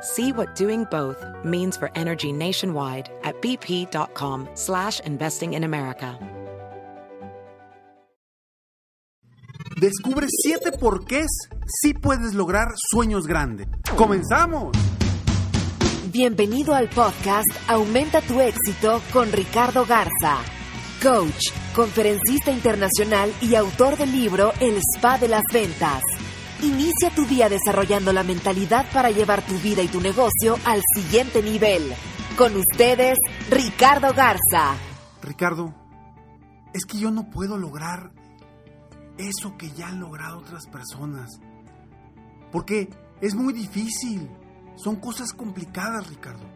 See what doing both means for energy nationwide at bp.com slash investing in America. Descubre siete porqués si puedes lograr sueños grandes. ¡Comenzamos! Bienvenido al podcast Aumenta tu éxito con Ricardo Garza, coach, conferencista internacional y autor del libro El Spa de las Ventas. Inicia tu día desarrollando la mentalidad para llevar tu vida y tu negocio al siguiente nivel. Con ustedes, Ricardo Garza. Ricardo, es que yo no puedo lograr eso que ya han logrado otras personas. Porque es muy difícil. Son cosas complicadas, Ricardo.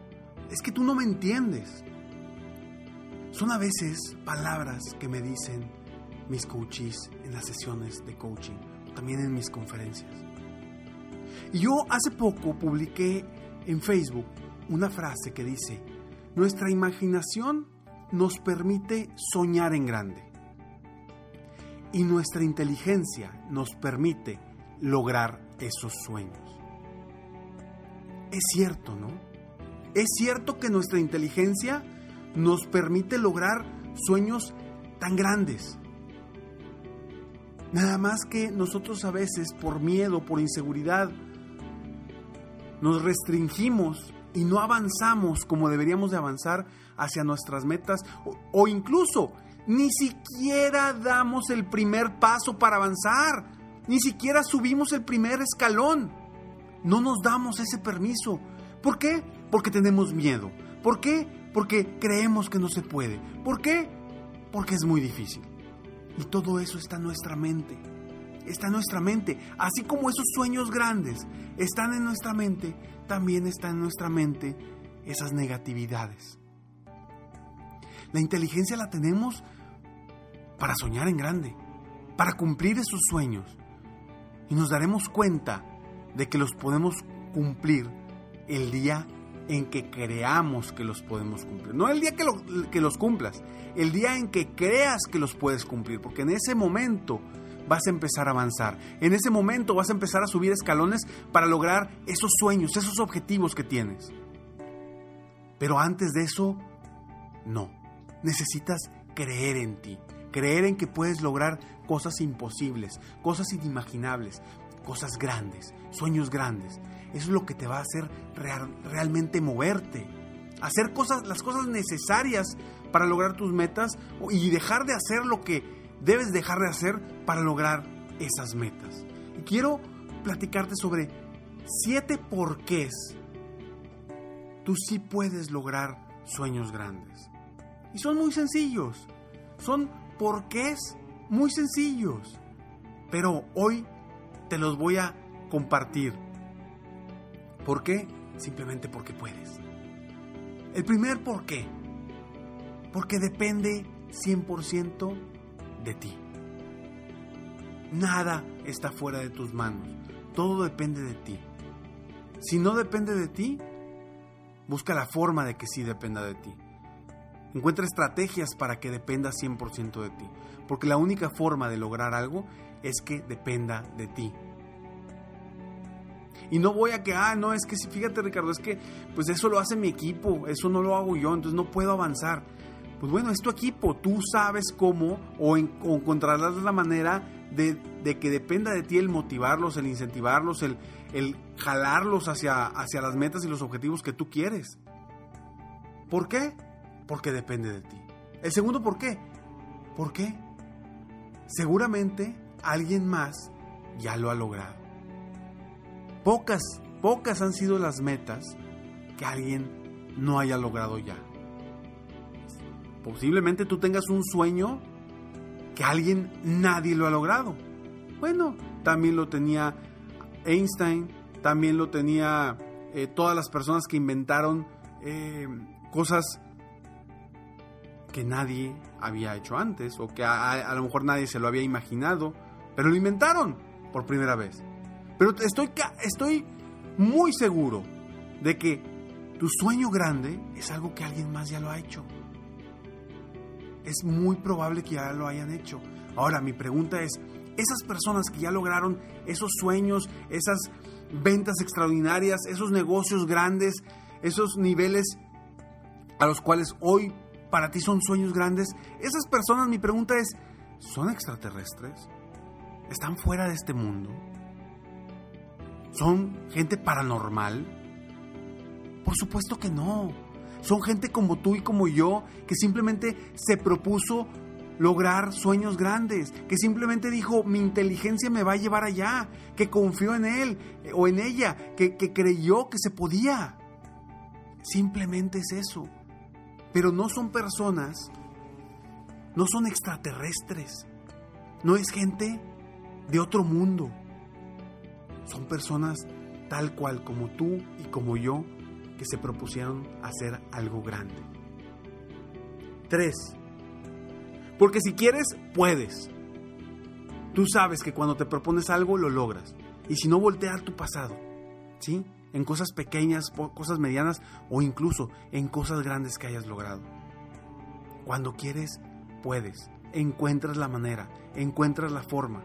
Es que tú no me entiendes. Son a veces palabras que me dicen mis coaches en las sesiones de coaching, también en mis conferencias. Y yo hace poco publiqué en Facebook una frase que dice, nuestra imaginación nos permite soñar en grande y nuestra inteligencia nos permite lograr esos sueños. Es cierto, ¿no? Es cierto que nuestra inteligencia nos permite lograr sueños tan grandes. Nada más que nosotros a veces por miedo, por inseguridad, nos restringimos y no avanzamos como deberíamos de avanzar hacia nuestras metas o, incluso ni siquiera damos el primer paso para avanzar. Ni siquiera subimos el primer escalón. No nos damos ese permiso. ¿Por qué? Porque tenemos miedo. ¿Por qué? Porque creemos que no se puede. ¿Por qué? Porque es muy difícil. Y todo eso está en nuestra mente. Está en nuestra mente. Así como esos sueños grandes están en nuestra mente, también está en nuestra mente esas negatividades. La inteligencia la tenemos para soñar en grande, para cumplir esos sueños. Y nos daremos cuenta de que los podemos cumplir el día en que creamos que los podemos cumplir. No el día que, los cumplas, el día en que creas que los puedes cumplir, porque en ese momento vas a empezar a avanzar. En ese momento vas a empezar a subir escalones para lograr esos sueños, esos objetivos que tienes. Pero antes de eso, no. Necesitas creer en ti, creer en que puedes lograr cosas imposibles, cosas inimaginables, cosas grandes, sueños grandes. Es lo que te va a hacer realmente moverte, hacer cosas, las cosas necesarias para lograr tus metas y dejar de hacer lo que debes dejar de hacer para lograr esas metas. Y quiero platicarte sobre siete porqués tú sí puedes lograr sueños grandes. Y son muy sencillos. Son porqués muy sencillos. Pero hoy te los voy a compartir. ¿Por qué? Simplemente porque puedes. El primer por qué. Porque depende 100% de ti. Nada está fuera de tus manos. Todo depende de ti. Si no depende de ti, busca la forma de que sí dependa de ti. Encuentra estrategias para que dependa 100% de ti. Porque la única forma de lograr algo es que dependa de ti. Y no voy a que, ah, no, es que fíjate Ricardo, es que pues eso lo hace mi equipo, eso no lo hago yo, entonces no puedo avanzar. Pues bueno, es tu equipo, tú sabes cómo o, encontrarás la manera de, que dependa de ti el motivarlos, el incentivarlos, el, el jalarlos hacia, hacia las metas y los objetivos que tú quieres. ¿Por qué? Porque depende de ti. El segundo, ¿por qué? ¿Por qué? Seguramente alguien más ya lo ha logrado. Pocas, pocas han sido las metas que alguien no haya logrado ya. Posiblemente tú tengas un sueño que alguien nadie lo ha logrado. Bueno, también lo tenía Einstein, también lo tenía eh, todas las personas que inventaron eh, cosas que nadie había hecho antes o que a, lo mejor nadie se lo había imaginado, pero lo inventaron por primera vez. Pero estoy, estoy muy seguro de que tu sueño grande es algo que alguien más ya lo ha hecho. Es muy probable que ya lo hayan hecho. Ahora, mi pregunta es, esas personas que ya lograron esos sueños, esas ventas extraordinarias, esos negocios grandes, esos niveles a los cuales hoy para ti son sueños grandes, esas personas, mi pregunta es, ¿son extraterrestres? ¿Están fuera de este mundo? ¿Son gente paranormal? Por supuesto que no. Son gente como tú y como yo que simplemente se propuso lograr sueños grandes, que simplemente dijo, mi inteligencia me va a llevar allá, que confió en él eh, o en ella, que, que creyó que se podía. Simplemente es eso. Pero no son personas, no son extraterrestres, no es gente de otro mundo. Son personas tal cual como tú y como yo que se propusieron hacer algo grande. Tres, porque si quieres, puedes. Tú sabes que cuando te propones algo, lo logras. Y si no, voltear tu pasado. ¿Sí? en cosas pequeñas, cosas medianas o incluso en cosas grandes que hayas logrado. Cuando quieres, puedes. Encuentras la manera, encuentras la forma.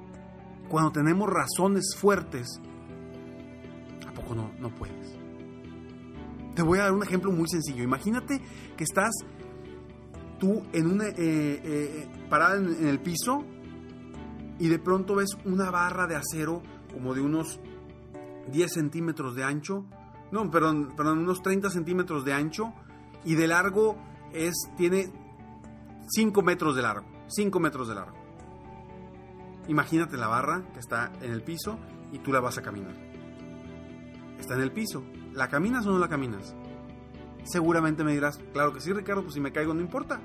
Cuando tenemos razones fuertes, ¿a poco no, no puedes? Te voy a dar un ejemplo muy sencillo. Imagínate que estás tú en una, eh, eh, parada en, el piso y de pronto ves una barra de acero como de unos 10 centímetros de ancho, no, perdón, perdón, unos 30 centímetros de ancho y de largo es, tiene 5 metros de largo, 5 metros de largo. Imagínate la barra que está en el piso y tú la vas a caminar. Está en el piso. ¿La caminas o no la caminas? Seguramente me dirás, claro que sí, Ricardo, pues si me caigo no importa.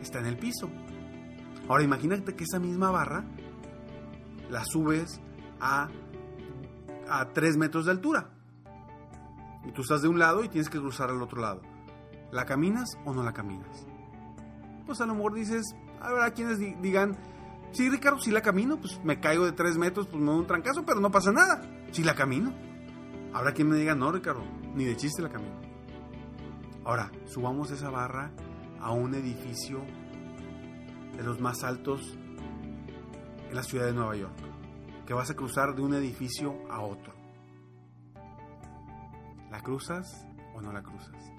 Está en el piso. Ahora imagínate que esa misma barra la subes a a 3 metros de altura. Y tú estás de un lado y tienes que cruzar al otro lado. ¿La caminas o no la caminas? Pues a lo mejor dices, habrá quienes digan, sí, Ricardo, si la camino, pues me caigo de 3 metros, pues me doy un trancazo, pero no pasa nada. Si la camino. Habrá quien me diga, no, Ricardo, ni de chiste la camino. Ahora, subamos esa barra a un edificio de los más altos en la ciudad de Nueva York que vas a cruzar de un edificio a otro. ¿La cruzas o no la cruzas?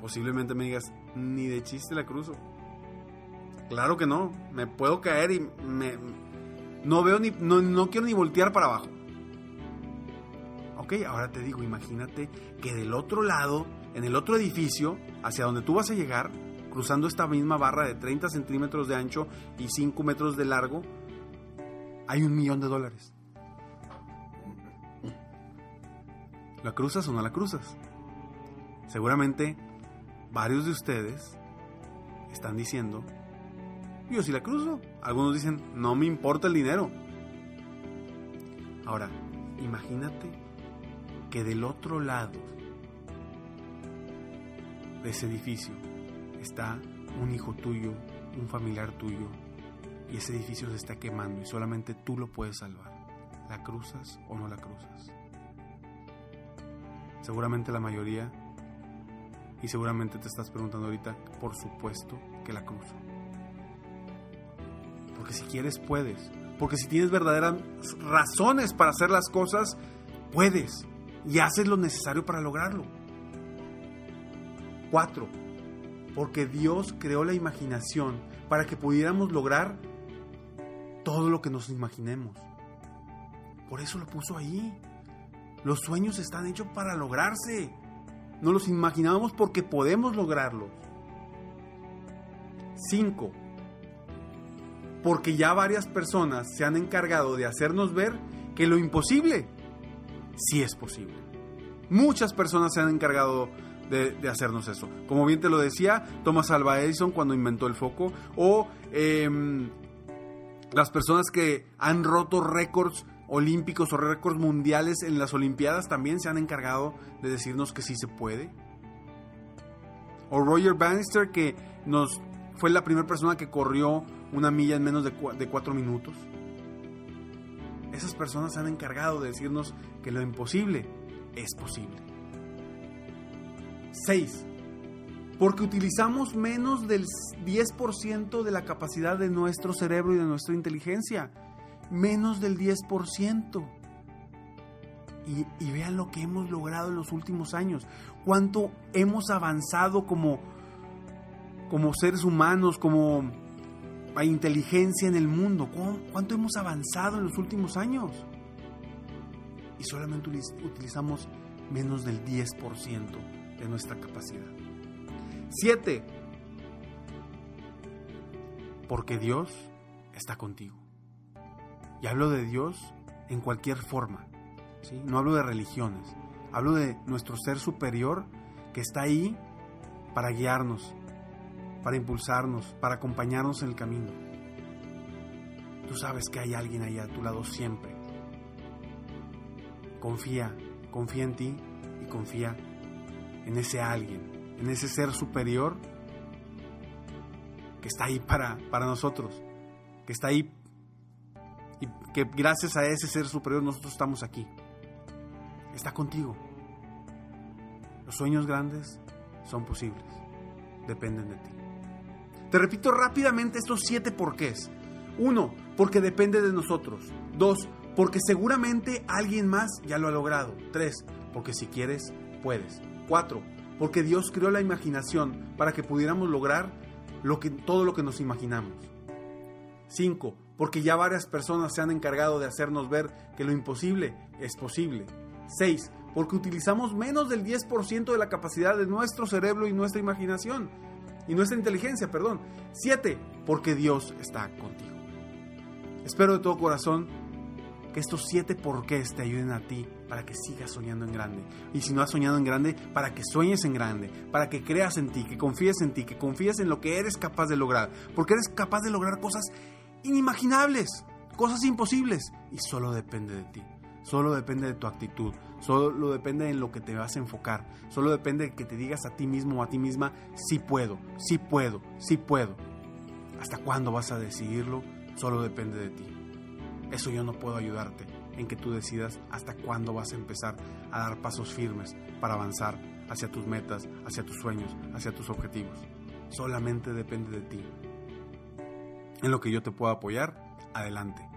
Posiblemente me digas, ni de chiste la cruzo. Claro que no, me puedo caer y me, no veo ni, no, no quiero ni voltear para abajo. Ok, ahora te digo, imagínate que del otro lado, en el otro edificio, hacia donde tú vas a llegar, cruzando esta misma barra de 30 centímetros de ancho y 5 metros de largo, hay un millón de dólares. ¿La cruzas o no la cruzas? Seguramente varios de ustedes están diciendo, yo sí la cruzo. Algunos dicen, no me importa el dinero. Ahora, imagínate que del otro lado de ese edificio está un hijo tuyo, un familiar tuyo, y ese edificio se está quemando y solamente tú lo puedes salvar. ¿La cruzas o no la cruzas? Seguramente la mayoría, y seguramente te estás preguntando ahorita, por supuesto que la cruzo. Porque si quieres, puedes. Porque si tienes verdaderas razones para hacer las cosas, puedes. Y haces lo necesario para lograrlo. Cuatro, porque Dios creó la imaginación para que pudiéramos lograr todo lo que nos imaginemos. Por eso lo puso ahí. Los sueños están hechos para lograrse. No los imaginamos porque podemos lograrlos. 5. Porque ya varias personas se han encargado de hacernos ver que lo imposible sí es posible. Muchas personas se han encargado de, hacernos eso. Como bien te lo decía, Thomas Alva Edison cuando inventó el foco, o em, las personas que han roto récords olímpicos o récords mundiales en las Olimpiadas también se han encargado de decirnos que sí se puede. O Roger Bannister que nos fue la primera persona que corrió una milla en menos de, cuatro minutos. Esas personas se han encargado de decirnos que lo imposible es posible. 6. Porque utilizamos menos del 10% de la capacidad de nuestro cerebro y de nuestra inteligencia. Menos del 10%. Y, y, vean lo que hemos logrado en los últimos años. Cuánto hemos avanzado como, como seres humanos, como inteligencia en el mundo. ¿Cuánto hemos avanzado en los últimos años? Y solamente utilizamos menos del 10% de nuestra capacidad. 7. Porque Dios está contigo. Y hablo de Dios en cualquier forma. No hablo de religiones. Hablo de nuestro ser superior que está ahí para guiarnos, para impulsarnos, para acompañarnos en el camino. Tú sabes que hay alguien ahí a tu lado siempre. Confía, confía en ti y confía en ese alguien, en ese ser superior que está ahí para, para nosotros, que está ahí y que gracias a ese ser superior nosotros estamos aquí. Está contigo. Los sueños grandes son posibles, dependen de ti. Te repito rápidamente estos siete porqués. Uno, porque depende de nosotros. Dos, porque seguramente alguien más ya lo ha logrado. Tres, porque si quieres, puedes. Cuatro, porque Dios creó la imaginación para que pudiéramos lograr todo lo que nos imaginamos. Cinco, porque ya varias personas se han encargado de hacernos ver que lo imposible es posible. Seis, porque utilizamos menos del 10% de la capacidad de nuestro cerebro y nuestra imaginación y nuestra inteligencia, perdón. Siete, porque Dios está contigo. Espero de todo corazón que estos siete porqués te ayuden a ti para que sigas soñando en grande. Y si no has soñado en grande, para que sueñes en grande, para que creas en ti, que confíes en ti, que confíes en lo que eres capaz de lograr. Porque eres capaz de lograr cosas inimaginables, cosas imposibles. Y solo depende de ti. Solo depende de tu actitud, solo depende en lo que te vas a enfocar, solo depende de que te digas a ti mismo o a ti misma, sí puedo, sí puedo, sí puedo. ¿Hasta cuándo vas a decidirlo? Solo depende de ti. Eso yo no puedo ayudarte en que tú decidas hasta cuándo vas a empezar a dar pasos firmes para avanzar hacia tus metas, hacia tus sueños, hacia tus objetivos. Solamente depende de ti. En lo que yo te puedo apoyar, adelante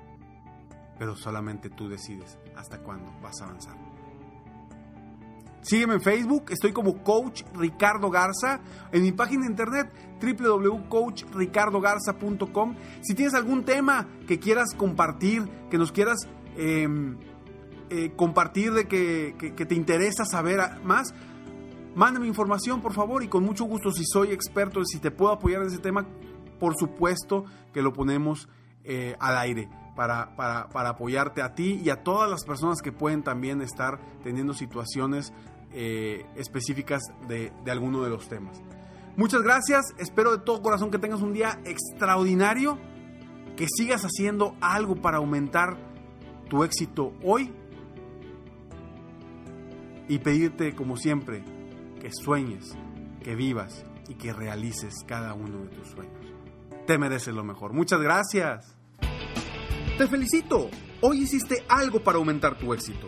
pero solamente tú decides hasta cuándo vas a avanzar. Sígueme en Facebook, estoy como Coach Ricardo Garza, en mi página de internet www.coachricardogarza.com. Si tienes algún tema que quieras compartir, que nos quieras em, eh, compartir de que, te interesa saber más, mándame información por favor y con mucho gusto si soy experto, si te puedo apoyar en ese tema, por supuesto que lo ponemos eh, al aire para, para, apoyarte a ti y a todas las personas que pueden también estar teniendo situaciones eh, específicas de, de alguno de los temas. Muchas gracias, espero de todo corazón que tengas un día extraordinario, que sigas haciendo algo para aumentar tu éxito hoy y pedirte como siempre que sueñes, que vivas y que realices cada uno de tus sueños. Te mereces lo mejor. Muchas gracias. Te felicito, hoy hiciste algo para aumentar tu éxito.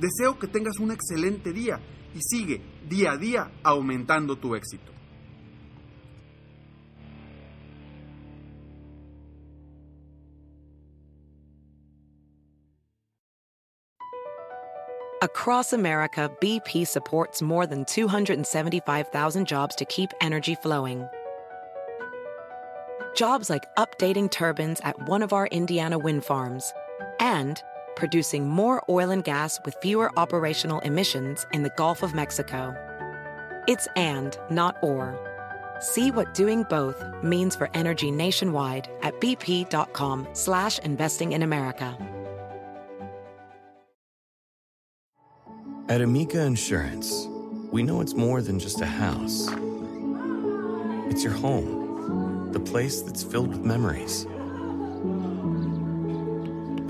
Deseo que tengas un excelente día y sigue día a día aumentando tu éxito. Across America, BP supports more than 275,000 jobs to keep energy flowing. Jobs like updating turbines at one of our Indiana wind farms and producing more oil and gas with fewer operational emissions in the Gulf of Mexico. It's and, not or. See what doing both means for energy nationwide at bp.com slash investing in America. At Amica Insurance, we know it's more than just a house. It's your home, the place that's filled with memories.